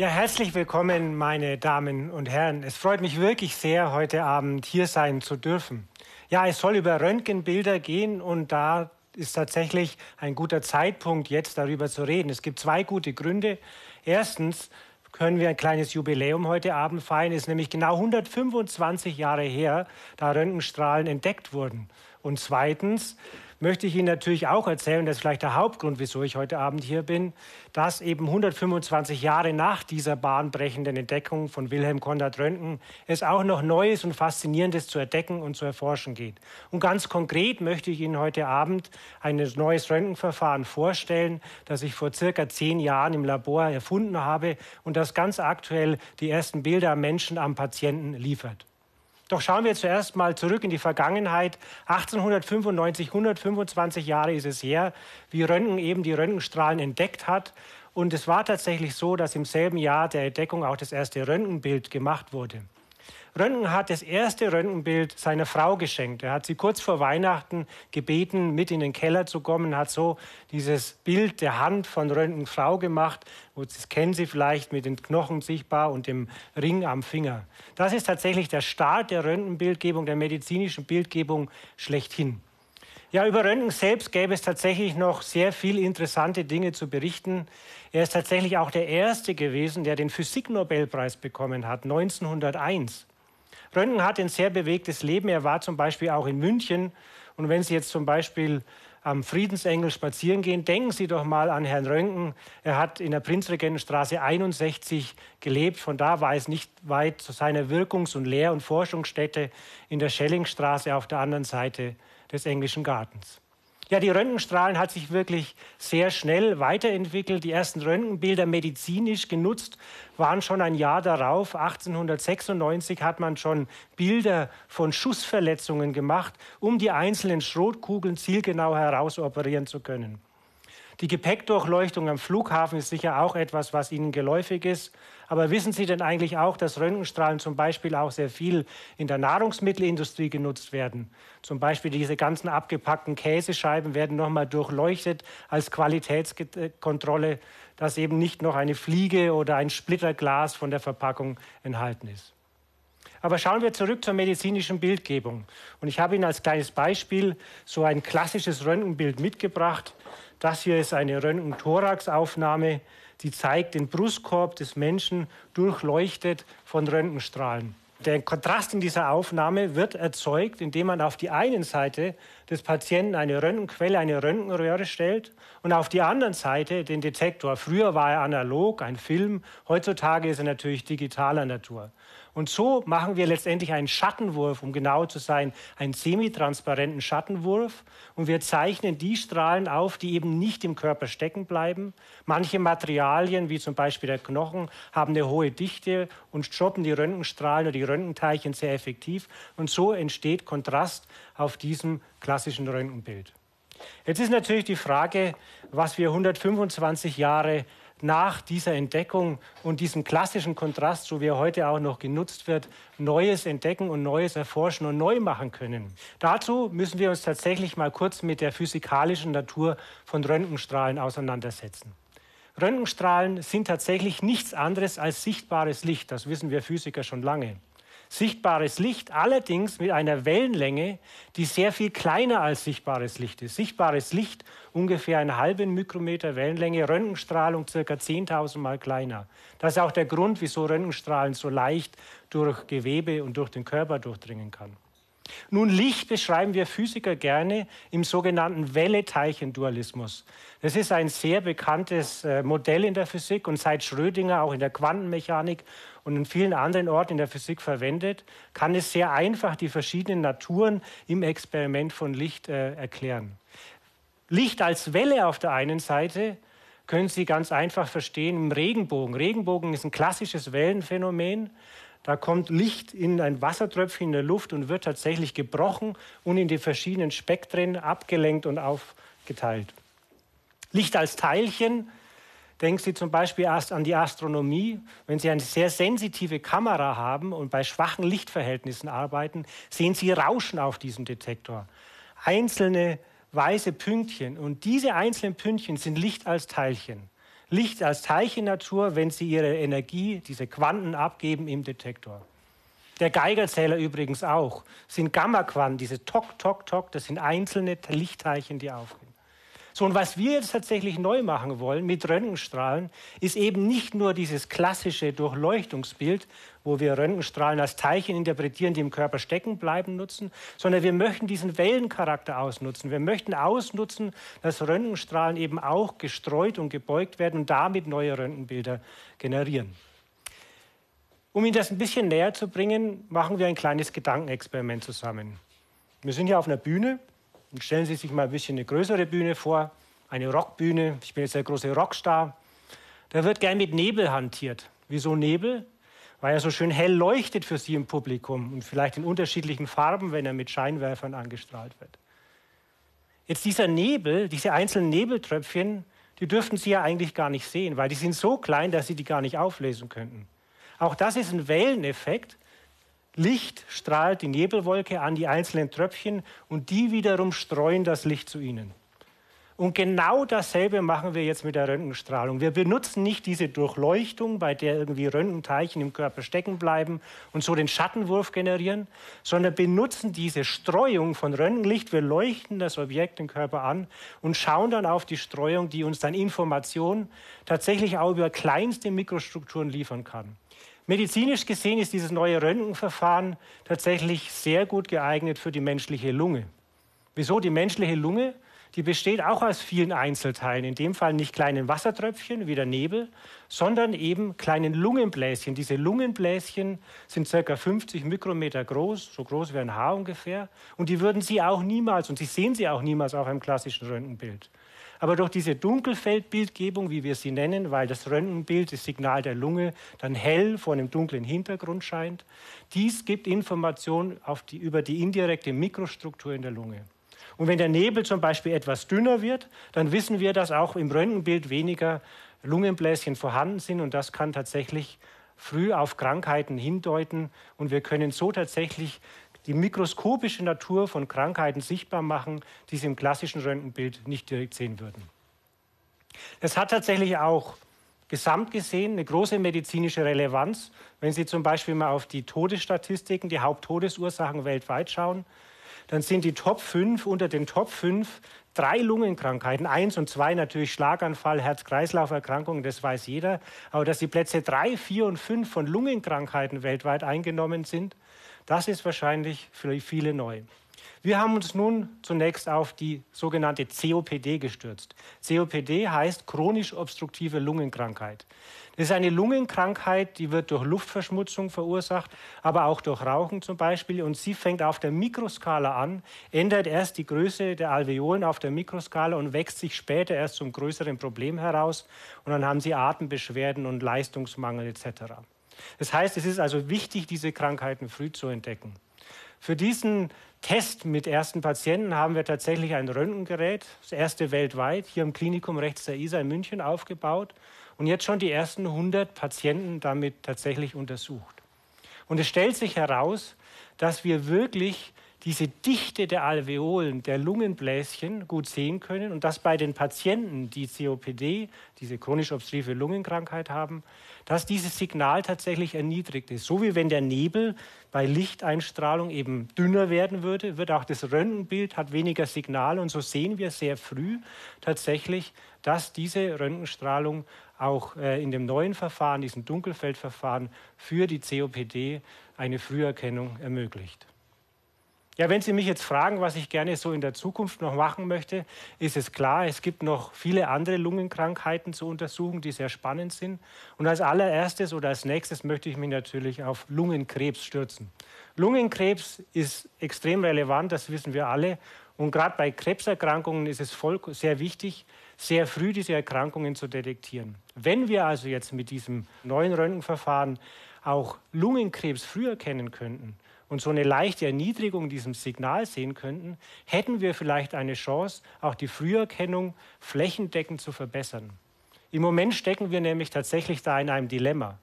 Ja, herzlich willkommen, meine Damen und Herren. Es freut mich wirklich sehr, heute Abend hier sein zu dürfen. Ja, es soll über Röntgenbilder gehen und da ist tatsächlich ein guter Zeitpunkt, jetzt darüber zu reden. Es gibt zwei gute Gründe. Erstens können wir ein kleines Jubiläum heute Abend feiern. Es ist nämlich genau 125 Jahre her, da Röntgenstrahlen entdeckt wurden. Und zweitens möchte ich Ihnen natürlich auch erzählen, das ist vielleicht der Hauptgrund, wieso ich heute Abend hier bin, dass eben 125 Jahre nach dieser bahnbrechenden Entdeckung von Wilhelm Konrad Röntgen es auch noch Neues und Faszinierendes zu entdecken und zu erforschen geht. Und ganz konkret möchte ich Ihnen heute Abend ein neues Röntgenverfahren vorstellen, das ich vor circa zehn Jahren im Labor erfunden habe und das ganz aktuell die ersten Bilder am Menschen am Patienten liefert. Doch schauen wir zuerst mal zurück in die Vergangenheit. 1895, 125 Jahre ist es her, wie Röntgen eben die Röntgenstrahlen entdeckt hat. Und es war tatsächlich so, dass im selben Jahr der Entdeckung auch das erste Röntgenbild gemacht wurde. Röntgen hat das erste Röntgenbild seiner Frau geschenkt. Er hat sie kurz vor Weihnachten gebeten, mit in den Keller zu kommen, hat so dieses Bild der Hand von Röntgens Frau gemacht. Das kennen Sie vielleicht mit den Knochen sichtbar und dem Ring am Finger. Das ist tatsächlich der Start der Röntgenbildgebung, der medizinischen Bildgebung schlechthin. Ja, über Röntgen selbst gäbe es tatsächlich noch sehr viele interessante Dinge zu berichten. Er ist tatsächlich auch der Erste gewesen, der den Physiknobelpreis bekommen hat, 1901. Röntgen hat ein sehr bewegtes Leben. Er war zum Beispiel auch in München. Und wenn Sie jetzt zum Beispiel am Friedensengel spazieren gehen, denken Sie doch mal an Herrn Röntgen. Er hat in der Prinzregentenstraße 61 gelebt. Von da war es nicht weit zu seiner Wirkungs- und Lehr- und Forschungsstätte in der Schellingstraße auf der anderen Seite des Englischen Gartens. Ja, die Röntgenstrahlen hat sich wirklich sehr schnell weiterentwickelt. Die ersten Röntgenbilder medizinisch genutzt waren schon ein Jahr darauf. 1896 hat man schon Bilder von Schussverletzungen gemacht, um die einzelnen Schrotkugeln zielgenau herausoperieren zu können. Die Gepäckdurchleuchtung am Flughafen ist sicher auch etwas, was Ihnen geläufig ist. Aber wissen Sie denn eigentlich auch, dass Röntgenstrahlen zum Beispiel auch sehr viel in der Nahrungsmittelindustrie genutzt werden? Zum Beispiel diese ganzen abgepackten Käsescheiben werden nochmal durchleuchtet als Qualitätskontrolle, dass eben nicht noch eine Fliege oder ein Splitterglas von der Verpackung enthalten ist. Aber schauen wir zurück zur medizinischen Bildgebung. Und ich habe Ihnen als kleines Beispiel so ein klassisches Röntgenbild mitgebracht. Das hier ist eine Röntgen-Thorax-Aufnahme, die zeigt den Brustkorb des Menschen durchleuchtet von Röntgenstrahlen. Der Kontrast in dieser Aufnahme wird erzeugt, indem man auf die einen Seite des Patienten eine Röntgenquelle, eine Röntgenröhre stellt und auf die anderen Seite den Detektor. Früher war er analog, ein Film, heutzutage ist er natürlich digitaler Natur. Und so machen wir letztendlich einen Schattenwurf, um genau zu sein, einen semitransparenten Schattenwurf. Und wir zeichnen die Strahlen auf, die eben nicht im Körper stecken bleiben. Manche Materialien, wie zum Beispiel der Knochen, haben eine hohe Dichte und stoppen die Röntgenstrahlen oder die Röntgenteilchen sehr effektiv. Und so entsteht Kontrast auf diesem klassischen Röntgenbild. Jetzt ist natürlich die Frage, was wir 125 Jahre nach dieser Entdeckung und diesem klassischen Kontrast, so wie er heute auch noch genutzt wird, Neues entdecken und Neues erforschen und neu machen können. Dazu müssen wir uns tatsächlich mal kurz mit der physikalischen Natur von Röntgenstrahlen auseinandersetzen. Röntgenstrahlen sind tatsächlich nichts anderes als sichtbares Licht. Das wissen wir Physiker schon lange sichtbares Licht, allerdings mit einer Wellenlänge, die sehr viel kleiner als sichtbares Licht ist. Sichtbares Licht ungefähr einen halben Mikrometer Wellenlänge, Röntgenstrahlung circa 10.000 Mal kleiner. Das ist auch der Grund, wieso Röntgenstrahlen so leicht durch Gewebe und durch den Körper durchdringen kann. Nun, Licht beschreiben wir Physiker gerne im sogenannten Welle-Teilchen-Dualismus. Das ist ein sehr bekanntes äh, Modell in der Physik und seit Schrödinger auch in der Quantenmechanik und in vielen anderen Orten in der Physik verwendet, kann es sehr einfach die verschiedenen Naturen im Experiment von Licht äh, erklären. Licht als Welle auf der einen Seite können Sie ganz einfach verstehen im Regenbogen. Regenbogen ist ein klassisches Wellenphänomen. Da kommt Licht in ein Wassertröpfchen in der Luft und wird tatsächlich gebrochen und in die verschiedenen Spektren abgelenkt und aufgeteilt. Licht als Teilchen, denken Sie zum Beispiel erst an die Astronomie. Wenn Sie eine sehr sensitive Kamera haben und bei schwachen Lichtverhältnissen arbeiten, sehen Sie Rauschen auf diesem Detektor. Einzelne weiße Pünktchen. Und diese einzelnen Pünktchen sind Licht als Teilchen. Licht als Teilchennatur, wenn sie ihre Energie, diese Quanten abgeben im Detektor. Der Geigerzähler übrigens auch. sind Gamma-Quanten, diese Tok, Tok, Tok, das sind einzelne Lichtteilchen, die aufgehen. So, und was wir jetzt tatsächlich neu machen wollen mit Röntgenstrahlen, ist eben nicht nur dieses klassische Durchleuchtungsbild, wo wir Röntgenstrahlen als Teilchen interpretieren, die im Körper stecken bleiben, nutzen, sondern wir möchten diesen Wellencharakter ausnutzen. Wir möchten ausnutzen, dass Röntgenstrahlen eben auch gestreut und gebeugt werden und damit neue Röntgenbilder generieren. Um Ihnen das ein bisschen näher zu bringen, machen wir ein kleines Gedankenexperiment zusammen. Wir sind hier auf einer Bühne und stellen Sie sich mal ein bisschen eine größere Bühne vor, eine Rockbühne. Ich bin jetzt der große Rockstar. Da wird gern mit Nebel hantiert. Wieso Nebel? Weil er so schön hell leuchtet für Sie im Publikum und vielleicht in unterschiedlichen Farben, wenn er mit Scheinwerfern angestrahlt wird. Jetzt dieser Nebel, diese einzelnen Nebeltröpfchen, die dürften Sie ja eigentlich gar nicht sehen, weil die sind so klein, dass Sie die gar nicht auflesen könnten. Auch das ist ein Welleneffekt, Licht strahlt die Nebelwolke an die einzelnen Tröpfchen und die wiederum streuen das Licht zu ihnen. Und genau dasselbe machen wir jetzt mit der Röntgenstrahlung. Wir benutzen nicht diese Durchleuchtung, bei der irgendwie Röntgenteilchen im Körper stecken bleiben und so den Schattenwurf generieren, sondern benutzen diese Streuung von Röntgenlicht. Wir leuchten das Objekt im Körper an und schauen dann auf die Streuung, die uns dann Informationen tatsächlich auch über kleinste Mikrostrukturen liefern kann. Medizinisch gesehen ist dieses neue Röntgenverfahren tatsächlich sehr gut geeignet für die menschliche Lunge. Wieso? Die menschliche Lunge, die besteht auch aus vielen Einzelteilen. In dem Fall nicht kleinen Wassertröpfchen wie der Nebel, sondern eben kleinen Lungenbläschen. Diese Lungenbläschen sind ca. 50 Mikrometer groß, so groß wie ein Haar ungefähr. Und die würden Sie auch niemals, und Sie sehen sie auch niemals auf einem klassischen Röntgenbild. Aber durch diese Dunkelfeldbildgebung, wie wir sie nennen, weil das Röntgenbild, das Signal der Lunge, dann hell vor einem dunklen Hintergrund scheint, dies gibt Informationen die, über die indirekte Mikrostruktur in der Lunge. Und wenn der Nebel zum Beispiel etwas dünner wird, dann wissen wir, dass auch im Röntgenbild weniger Lungenbläschen vorhanden sind und das kann tatsächlich früh auf Krankheiten hindeuten und wir können so tatsächlich die mikroskopische Natur von Krankheiten sichtbar machen, die Sie im klassischen Röntgenbild nicht direkt sehen würden. Das hat tatsächlich auch gesamt gesehen eine große medizinische Relevanz. Wenn Sie zum Beispiel mal auf die Todesstatistiken, die Haupttodesursachen weltweit schauen, dann sind die Top 5 unter den Top 5 drei Lungenkrankheiten, eins und zwei natürlich Schlaganfall, Herz-Kreislauf-Erkrankungen, das weiß jeder. Aber dass die Plätze drei, vier und fünf von Lungenkrankheiten weltweit eingenommen sind, das ist wahrscheinlich für viele neu. Wir haben uns nun zunächst auf die sogenannte COPD gestürzt. COPD heißt chronisch obstruktive Lungenkrankheit. Das ist eine Lungenkrankheit, die wird durch Luftverschmutzung verursacht, aber auch durch Rauchen zum Beispiel. Und sie fängt auf der Mikroskala an, ändert erst die Größe der Alveolen auf der Mikroskala und wächst sich später erst zum größeren Problem heraus. Und dann haben sie Atembeschwerden und Leistungsmangel etc. Das heißt, es ist also wichtig, diese Krankheiten früh zu entdecken. Für diesen Test mit ersten Patienten haben wir tatsächlich ein Röntgengerät, das erste weltweit, hier im Klinikum rechts der ISA in München aufgebaut und jetzt schon die ersten 100 Patienten damit tatsächlich untersucht. Und es stellt sich heraus, dass wir wirklich diese Dichte der Alveolen, der Lungenbläschen gut sehen können und dass bei den Patienten, die COPD, diese chronisch obstruktive Lungenkrankheit haben, dass dieses Signal tatsächlich erniedrigt ist. So wie wenn der Nebel bei Lichteinstrahlung eben dünner werden würde, wird auch das Röntgenbild hat weniger Signal und so sehen wir sehr früh tatsächlich, dass diese Röntgenstrahlung auch äh, in dem neuen Verfahren, diesem Dunkelfeldverfahren für die COPD eine Früherkennung ermöglicht. Ja, wenn Sie mich jetzt fragen, was ich gerne so in der Zukunft noch machen möchte, ist es klar, es gibt noch viele andere Lungenkrankheiten zu untersuchen, die sehr spannend sind. Und als allererstes oder als nächstes möchte ich mich natürlich auf Lungenkrebs stürzen. Lungenkrebs ist extrem relevant, das wissen wir alle. Und gerade bei Krebserkrankungen ist es voll, sehr wichtig, sehr früh diese Erkrankungen zu detektieren. Wenn wir also jetzt mit diesem neuen Röntgenverfahren auch Lungenkrebs früher kennen könnten, und so eine leichte Erniedrigung diesem Signal sehen könnten, hätten wir vielleicht eine Chance, auch die Früherkennung flächendeckend zu verbessern. Im Moment stecken wir nämlich tatsächlich da in einem Dilemma.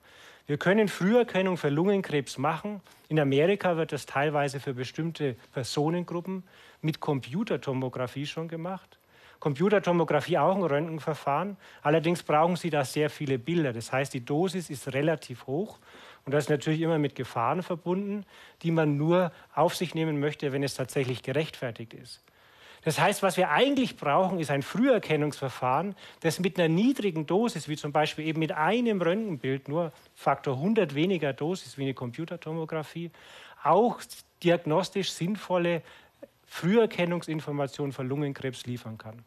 Wir können Früherkennung für Lungenkrebs machen. In Amerika wird das teilweise für bestimmte Personengruppen mit Computertomographie schon gemacht. Computertomographie auch ein Röntgenverfahren. Allerdings brauchen Sie da sehr viele Bilder. Das heißt, die Dosis ist relativ hoch. Und das ist natürlich immer mit Gefahren verbunden, die man nur auf sich nehmen möchte, wenn es tatsächlich gerechtfertigt ist. Das heißt, was wir eigentlich brauchen, ist ein Früherkennungsverfahren, das mit einer niedrigen Dosis, wie zum Beispiel eben mit einem Röntgenbild, nur Faktor 100 weniger Dosis wie eine Computertomographie, auch diagnostisch sinnvolle Früherkennungsinformationen für Lungenkrebs liefern kann.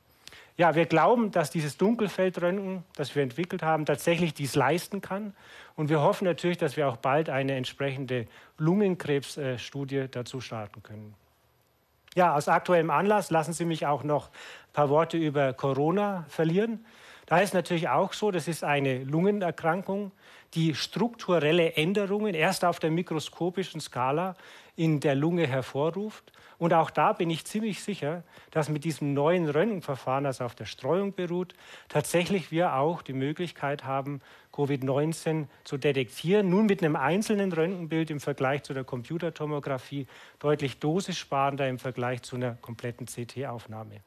Ja, wir glauben, dass dieses Dunkelfeldröntgen, das wir entwickelt haben, tatsächlich dies leisten kann. Und wir hoffen natürlich, dass wir auch bald eine entsprechende Lungenkrebsstudie dazu starten können. Ja, aus aktuellem Anlass lassen Sie mich auch noch ein paar Worte über Corona verlieren. Da ist natürlich auch so, das ist eine Lungenerkrankung, die strukturelle Änderungen erst auf der mikroskopischen Skala in der Lunge hervorruft. Und auch da bin ich ziemlich sicher, dass mit diesem neuen Röntgenverfahren, das auf der Streuung beruht, tatsächlich wir auch die Möglichkeit haben, Covid-19 zu detektieren. Nun mit einem einzelnen Röntgenbild im Vergleich zu der Computertomographie deutlich dosissparender im Vergleich zu einer kompletten CT-Aufnahme.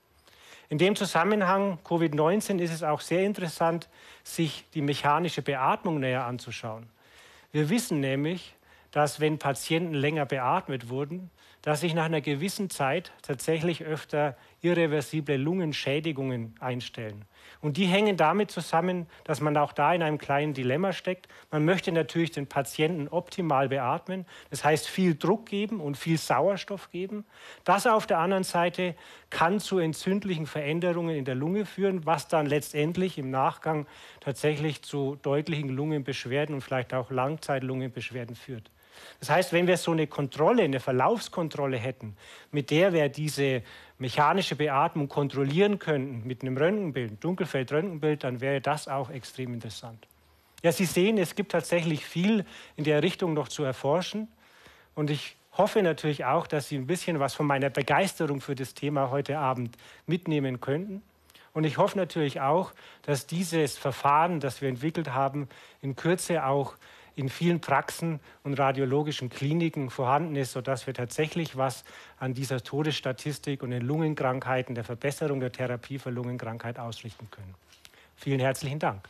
In dem Zusammenhang Covid-19 ist es auch sehr interessant, sich die mechanische Beatmung näher anzuschauen. Wir wissen nämlich, dass wenn Patienten länger beatmet wurden, dass sich nach einer gewissen Zeit tatsächlich öfter irreversible Lungenschädigungen einstellen. Und die hängen damit zusammen, dass man auch da in einem kleinen Dilemma steckt. Man möchte natürlich den Patienten optimal beatmen, das heißt viel Druck geben und viel Sauerstoff geben. Das auf der anderen Seite kann zu entzündlichen Veränderungen in der Lunge führen, was dann letztendlich im Nachgang tatsächlich zu deutlichen Lungenbeschwerden und vielleicht auch Langzeitlungenbeschwerden führt. Das heißt, wenn wir so eine Kontrolle, eine Verlaufskontrolle hätten, mit der wir diese mechanische Beatmung kontrollieren könnten, mit einem Röntgenbild, Dunkelfeld-Röntgenbild, dann wäre das auch extrem interessant. Ja, Sie sehen, es gibt tatsächlich viel in der Richtung noch zu erforschen. Und ich hoffe natürlich auch, dass Sie ein bisschen was von meiner Begeisterung für das Thema heute Abend mitnehmen könnten. Und ich hoffe natürlich auch, dass dieses Verfahren, das wir entwickelt haben, in Kürze auch in vielen Praxen und radiologischen Kliniken vorhanden ist, sodass wir tatsächlich was an dieser Todesstatistik und den Lungenkrankheiten, der Verbesserung der Therapie für Lungenkrankheit ausrichten können. Vielen herzlichen Dank.